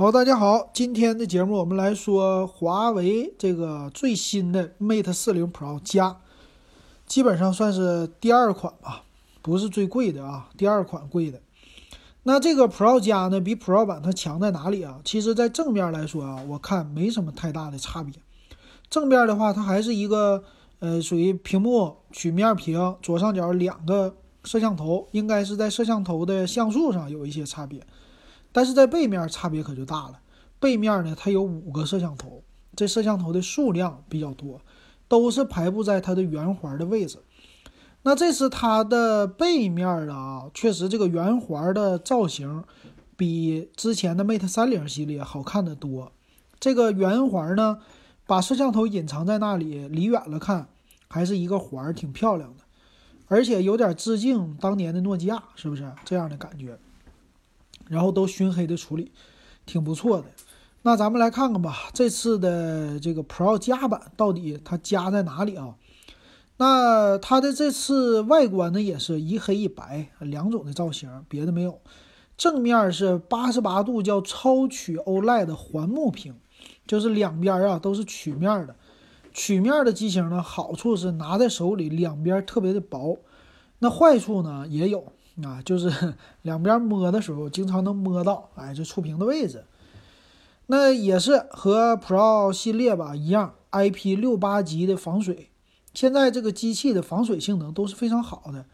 好，大家好，今天的节目我们来说华为这个最新的 Mate 40 Pro 加，基本上算是第二款吧，不是最贵的啊，第二款贵的。那这个 Pro 加呢，比 Pro 版它强在哪里啊？其实，在正面来说啊，我看没什么太大的差别。正面的话，它还是一个呃，属于屏幕曲面屏，左上角两个摄像头，应该是在摄像头的像素上有一些差别。但是在背面差别可就大了，背面呢它有五个摄像头，这摄像头的数量比较多，都是排布在它的圆环的位置。那这是它的背面啊，确实这个圆环的造型比之前的 Mate 30系列好看的多。这个圆环呢，把摄像头隐藏在那里，离远了看还是一个环，挺漂亮的，而且有点致敬当年的诺基亚，是不是这样的感觉？然后都熏黑的处理，挺不错的。那咱们来看看吧，这次的这个 Pro 加版到底它加在哪里啊？那它的这次外观呢，也是一黑一白两种的造型，别的没有。正面是八十八度叫超曲 OLED 环幕屏，就是两边啊都是曲面的。曲面的机型呢，好处是拿在手里两边特别的薄，那坏处呢也有。啊，就是 两边摸的时候，经常能摸到，哎，这触屏的位置。那也是和 Pro 系列吧一样，IP 六八级的防水。现在这个机器的防水性能都是非常好的。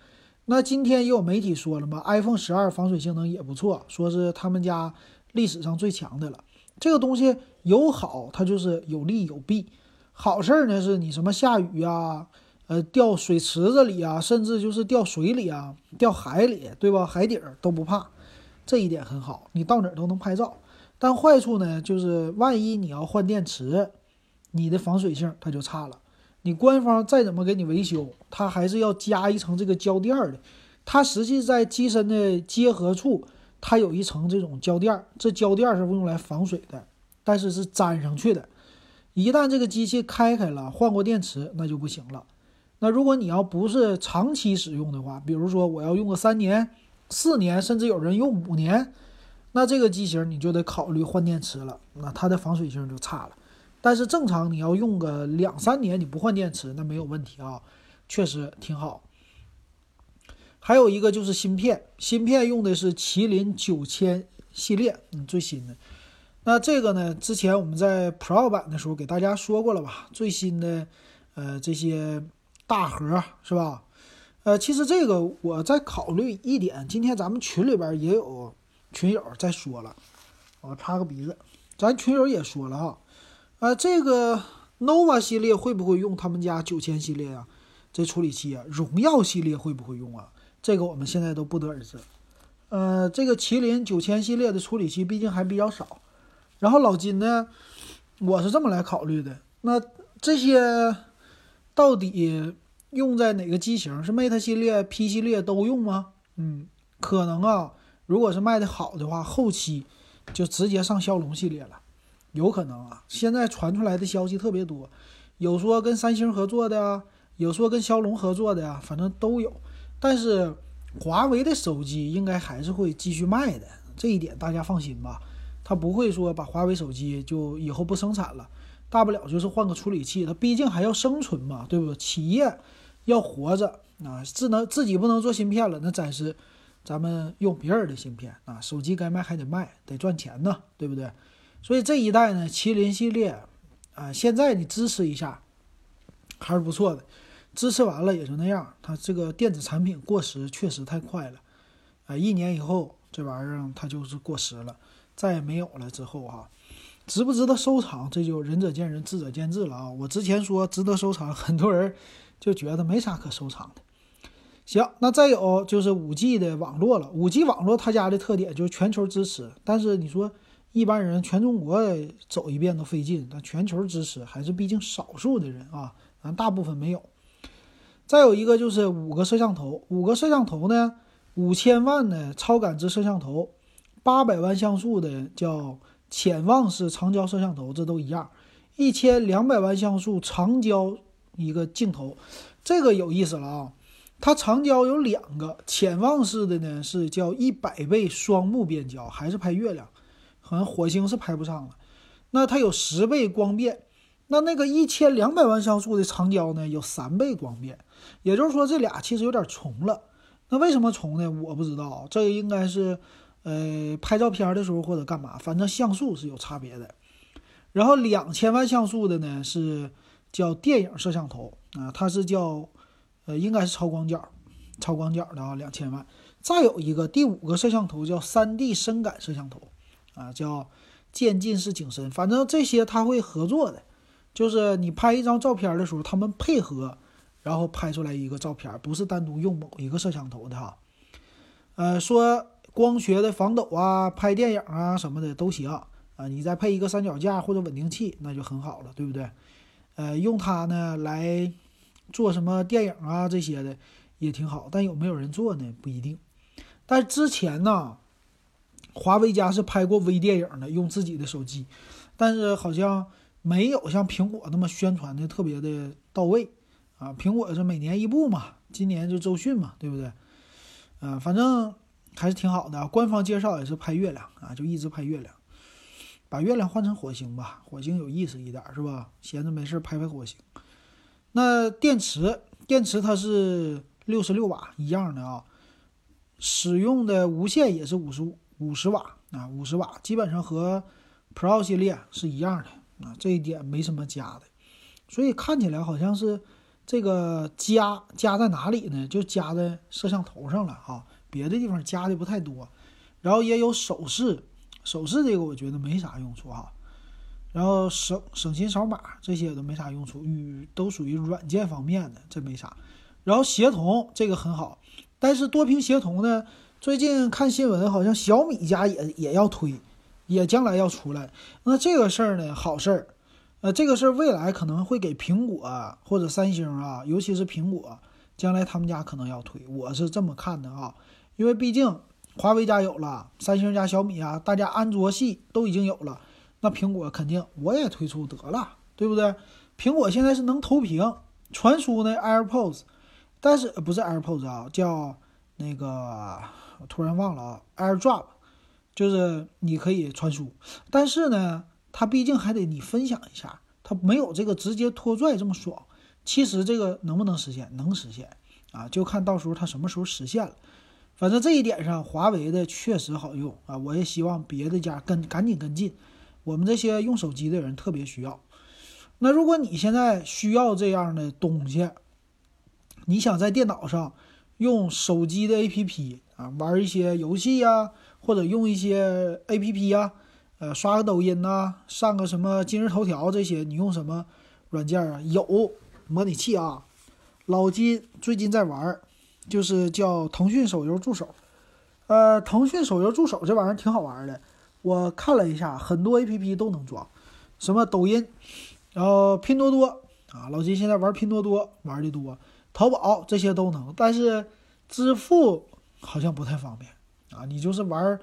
那今天也有媒体说了嘛，iPhone 十二防水性能也不错，说是他们家历史上最强的了。这个东西有好，它就是有利有弊。好事儿呢，是你什么下雨啊？呃，掉水池子里啊，甚至就是掉水里啊，掉海里，对吧？海底儿都不怕，这一点很好，你到哪儿都能拍照。但坏处呢，就是万一你要换电池，你的防水性它就差了。你官方再怎么给你维修，它还是要加一层这个胶垫儿的。它实际在机身的结合处，它有一层这种胶垫儿，这胶垫儿是用来防水的，但是是粘上去的。一旦这个机器开开了，换过电池，那就不行了。那如果你要不是长期使用的话，比如说我要用个三年、四年，甚至有人用五年，那这个机型你就得考虑换电池了。那它的防水性就差了。但是正常你要用个两三年，你不换电池那没有问题啊，确实挺好。还有一个就是芯片，芯片用的是麒麟九千系列，嗯，最新的。那这个呢，之前我们在 Pro 版的时候给大家说过了吧？最新的，呃，这些。大盒是吧？呃，其实这个我在考虑一点，今天咱们群里边也有群友在说了，我擦个鼻子，咱群友也说了哈，呃，这个 nova 系列会不会用他们家九千系列啊？这处理器啊，荣耀系列会不会用啊？这个我们现在都不得而知。呃，这个麒麟九千系列的处理器毕竟还比较少，然后老金呢，我是这么来考虑的，那这些。到底用在哪个机型？是 Mate 系列、P 系列都用吗？嗯，可能啊。如果是卖的好的话，后期就直接上骁龙系列了，有可能啊。现在传出来的消息特别多，有说跟三星合作的，有说跟骁龙合作的呀，反正都有。但是华为的手机应该还是会继续卖的，这一点大家放心吧。他不会说把华为手机就以后不生产了。大不了就是换个处理器，它毕竟还要生存嘛，对不对？企业要活着啊，智能自己不能做芯片了，那暂时咱们用别人的芯片啊。手机该卖还得卖，得赚钱呢，对不对？所以这一代呢，麒麟系列啊，现在你支持一下还是不错的，支持完了也就那样。它这个电子产品过时确实太快了啊，一年以后这玩意儿它就是过时了，再也没有了之后哈。值不值得收藏，这就仁者见仁，智者见智了啊！我之前说值得收藏，很多人就觉得没啥可收藏的。行，那再有就是五 G 的网络了。五 G 网络它家的特点就是全球支持，但是你说一般人全中国走一遍都费劲，但全球支持还是毕竟少数的人啊，咱大部分没有。再有一个就是五个摄像头，五个摄像头呢，五千万的超感知摄像头，八百万像素的叫。潜望式长焦摄像头，这都一样，一千两百万像素长焦一个镜头，这个有意思了啊！它长焦有两个，潜望式的呢是叫一百倍双目变焦，还是拍月亮，好像火星是拍不上了。那它有十倍光变，那那个一千两百万像素的长焦呢，有三倍光变。也就是说，这俩其实有点重了。那为什么重呢？我不知道，这应该是，呃，拍照片的时候或者干嘛，反正像素是有差别的。然后两千万像素的呢是叫电影摄像头啊，它是叫，呃，应该是超广角，超广角的啊，两千万。再有一个第五个摄像头叫三 D 深感摄像头，啊，叫渐进式景深。反正这些它会合作的，就是你拍一张照片的时候，他们配合。然后拍出来一个照片，不是单独用某一个摄像头的哈。呃，说光学的防抖啊，拍电影啊什么的都行啊。你再配一个三脚架或者稳定器，那就很好了，对不对？呃，用它呢来做什么电影啊这些的也挺好，但有没有人做呢？不一定。但之前呢，华为家是拍过微电影的，用自己的手机，但是好像没有像苹果那么宣传的特别的到位。啊，苹果是每年一部嘛，今年就周迅嘛，对不对？嗯，反正还是挺好的啊。官方介绍也是拍月亮啊，就一直拍月亮，把月亮换成火星吧，火星有意思一点是吧？闲着没事拍拍火星。那电池，电池它是六十六瓦一样的啊，使用的无线也是五十五五十瓦啊，五十瓦，基本上和 Pro 系列是一样的啊，这一点没什么加的，所以看起来好像是。这个加加在哪里呢？就加在摄像头上了哈，别的地方加的不太多。然后也有手势，手势这个我觉得没啥用处哈。然后省省心扫码这些都没啥用处，与都属于软件方面的，这没啥。然后协同这个很好，但是多屏协同呢，最近看新闻好像小米家也也要推，也将来要出来。那这个事儿呢，好事儿。呃，这个事儿未来可能会给苹果或者三星啊，尤其是苹果，将来他们家可能要推，我是这么看的啊。因为毕竟华为家有了，三星加小米啊，大家安卓系都已经有了，那苹果肯定我也推出得了，对不对？苹果现在是能投屏传输呢，AirPods，但是不是 AirPods 啊，叫那个我突然忘了啊，AirDrop，就是你可以传输，但是呢。它毕竟还得你分享一下，它没有这个直接拖拽这么爽。其实这个能不能实现？能实现啊，就看到时候它什么时候实现了。反正这一点上，华为的确实好用啊。我也希望别的家跟赶紧跟进，我们这些用手机的人特别需要。那如果你现在需要这样的东西，你想在电脑上用手机的 APP 啊玩一些游戏呀，或者用一些 APP 呀。呃，刷个抖音呐，上个什么今日头条这些，你用什么软件啊？有模拟器啊。老金最近在玩，就是叫腾讯手游助手。呃，腾讯手游助手这玩意儿挺好玩的，我看了一下，很多 APP 都能装，什么抖音，然后拼多多啊，老金现在玩拼多多玩的多，淘宝这些都能，但是支付好像不太方便啊。你就是玩。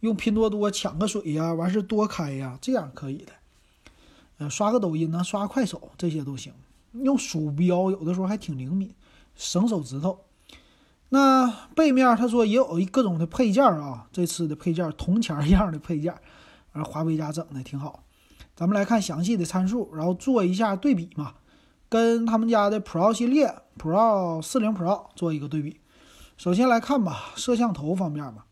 用拼多多抢个水呀，完事多开呀，这样可以的。呃，刷个抖音呢，刷快手这些都行。用鼠标有的时候还挺灵敏，省手指头。那背面他说也有一各种的配件啊，这次的配件铜钱一样的配件，而华为家整的挺好。咱们来看详细的参数，然后做一下对比嘛，跟他们家的 Pro 系列 Pro 四零 Pro 做一个对比。首先来看吧，摄像头方面嘛。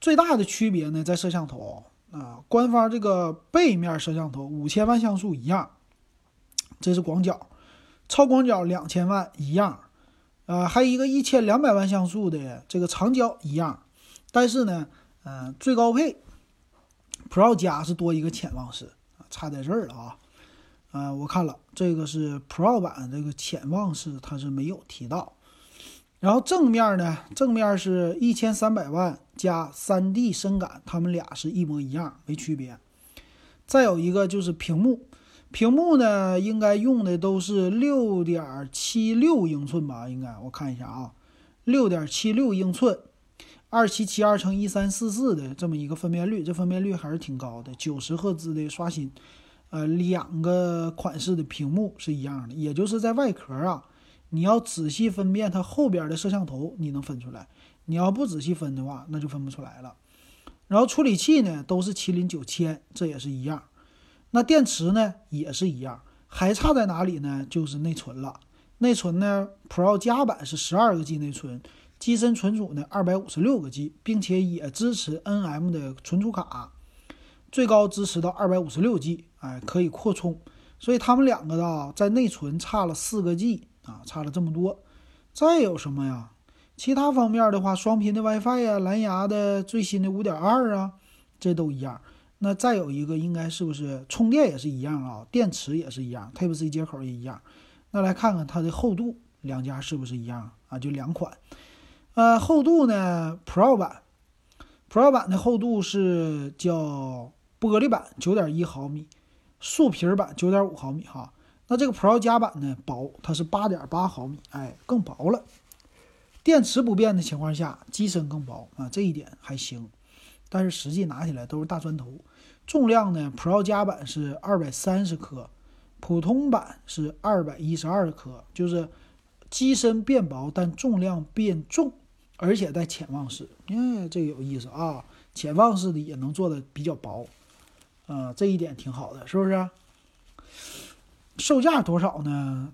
最大的区别呢，在摄像头啊，官方这个背面摄像头五千万像素一样，这是广角，超广角两千万一样，呃，还有一个一千两百万像素的这个长焦一样，但是呢，嗯，最高配 Pro 加是多一个潜望式，差在这儿了啊，呃，我看了这个是 Pro 版这个潜望式，它是没有提到。然后正面呢，正面是一千三百万加三 D 深感，它们俩是一模一样，没区别。再有一个就是屏幕，屏幕呢应该用的都是六点七六英寸吧？应该我看一下啊，六点七六英寸，二七七二乘一三四四的这么一个分辨率，这分辨率还是挺高的，九十赫兹的刷新。呃，两个款式的屏幕是一样的，也就是在外壳啊。你要仔细分辨它后边的摄像头，你能分出来；你要不仔细分的话，那就分不出来了。然后处理器呢都是麒麟九千，这也是一样。那电池呢也是一样，还差在哪里呢？就是内存了。内存呢，Pro 加版是十二个 G 内存，机身存储呢二百五十六个 G，并且也支持 NM 的存储卡，最高支持到二百五十六 G，哎，可以扩充。所以他们两个的在内存差了四个 G 啊，差了这么多。再有什么呀？其他方面的话，双频的 WiFi 呀，蓝牙的最新的五点二啊，这都一样。那再有一个，应该是不是充电也是一样啊？电池也是一样，Type C 接口也一样。那来看看它的厚度，两家是不是一样啊？就两款。呃，厚度呢，Pro 版，Pro 版的厚度是叫玻璃版九点一毫米，素皮版九点五毫米哈。那这个 Pro 加版呢，薄，它是八点八毫米，哎，更薄了。电池不变的情况下，机身更薄啊，这一点还行。但是实际拿起来都是大砖头。重量呢，Pro 加版是二百三十克，普通版是二百一十二克，就是机身变薄，但重量变重，而且带潜望式。哎，这个有意思啊，潜望式的也能做的比较薄，啊，这一点挺好的，是不是？售价多少呢？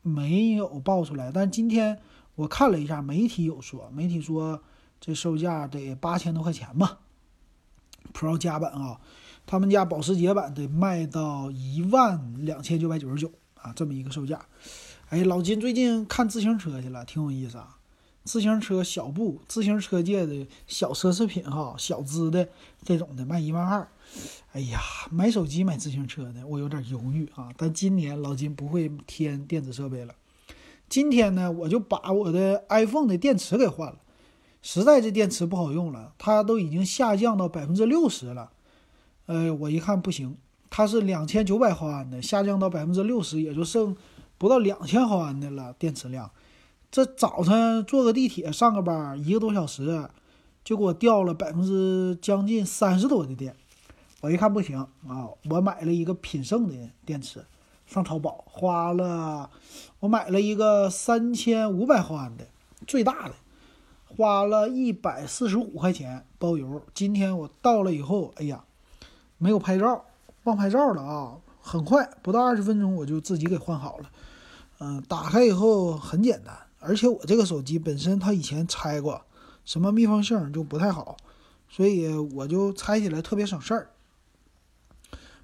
没有报出来，但今天我看了一下，媒体有说，媒体说这售价得八千多块钱吧。Pro 加版啊，他们家保时捷版得卖到一万两千九百九十九啊，这么一个售价。哎，老金最近看自行车去了，挺有意思啊。自行车小布，自行车界的小奢侈品哈，小资的这种的卖一万二。哎呀，买手机买自行车的，我有点犹豫啊。但今年老金不会添电子设备了。今天呢，我就把我的 iPhone 的电池给换了，实在这电池不好用了，它都已经下降到百分之六十了。呃，我一看不行，它是两千九百毫安的，下降到百分之六十，也就剩不到两千毫安的了电池量。这早晨坐个地铁上个班，一个多小时就给我掉了百分之将近三十多的电。我一看不行啊，我买了一个品胜的电池，上淘宝花了，我买了一个三千五百毫安的最大的，花了一百四十五块钱包邮。今天我到了以后，哎呀，没有拍照，忘拍照了啊！很快，不到二十分钟我就自己给换好了。嗯，打开以后很简单，而且我这个手机本身它以前拆过，什么密封性就不太好，所以我就拆起来特别省事儿。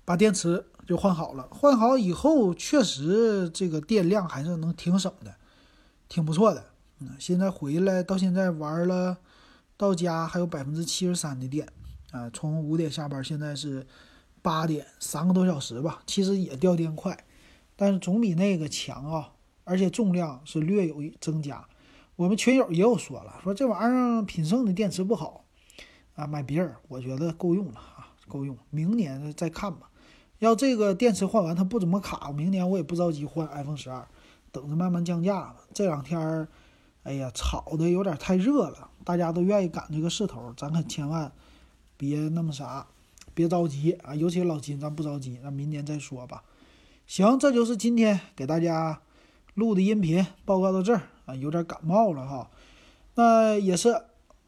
把电池就换好了，换好以后确实这个电量还是能挺省的，挺不错的。现在回来到现在玩了，到家还有百分之七十三的电啊。从五点下班，现在是八点，三个多小时吧。其实也掉电快，但是总比那个强啊，而且重量是略有增加。我们群友也有说了，说这玩意儿品胜的电池不好啊，买别人我觉得够用了啊，够用，明年再看吧。要这个电池换完，它不怎么卡。明年我也不着急换 iPhone 十二，等着慢慢降价吧。这两天儿，哎呀，炒的有点太热了，大家都愿意赶这个势头，咱可千万别那么啥，别着急啊。尤其老金，咱不着急，那明年再说吧。行，这就是今天给大家录的音频报告到这儿啊，有点感冒了哈。那也是，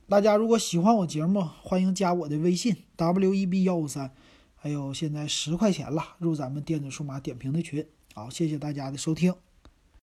大家如果喜欢我节目，欢迎加我的微信 w e b 幺五三。还有现在十块钱了，入咱们电子数码点评的群。好，谢谢大家的收听。